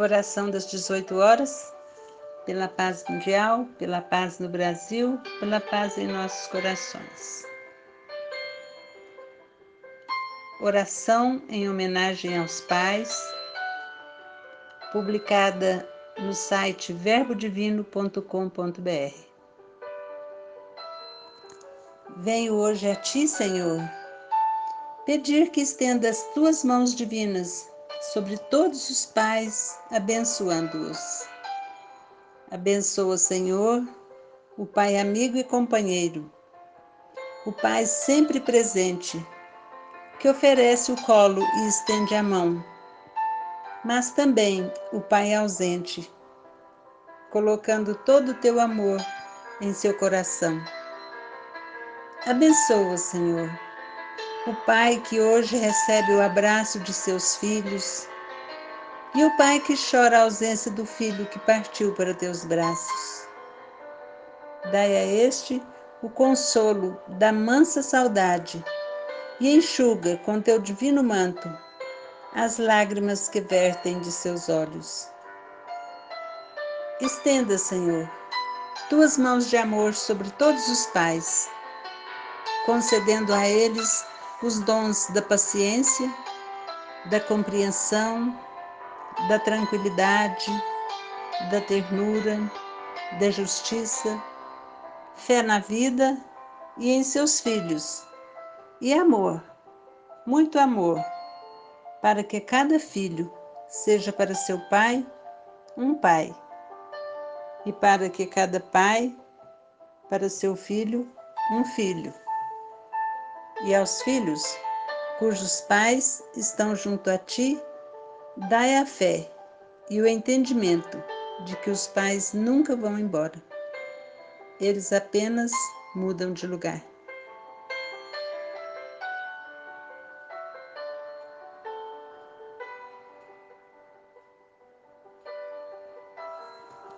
Oração das 18 horas, pela paz mundial, pela paz no Brasil, pela paz em nossos corações. Oração em homenagem aos pais, publicada no site verbodivino.com.br. Venho hoje a Ti, Senhor, pedir que estenda as Tuas mãos divinas sobre todos os pais, abençoando-os. Abençoa, Senhor, o Pai amigo e companheiro, o Pai sempre presente, que oferece o colo e estende a mão, mas também o Pai ausente, colocando todo o teu amor em seu coração. Abençoa, Senhor o pai que hoje recebe o abraço de seus filhos e o pai que chora a ausência do filho que partiu para teus braços. Dai a este o consolo da mansa saudade e enxuga com teu divino manto as lágrimas que vertem de seus olhos. Estenda, Senhor, tuas mãos de amor sobre todos os pais, concedendo a eles os dons da paciência, da compreensão, da tranquilidade, da ternura, da justiça, fé na vida e em seus filhos, e amor, muito amor, para que cada filho seja para seu pai um pai, e para que cada pai para seu filho um filho e aos filhos, cujos pais estão junto a ti, dai a fé e o entendimento de que os pais nunca vão embora. Eles apenas mudam de lugar.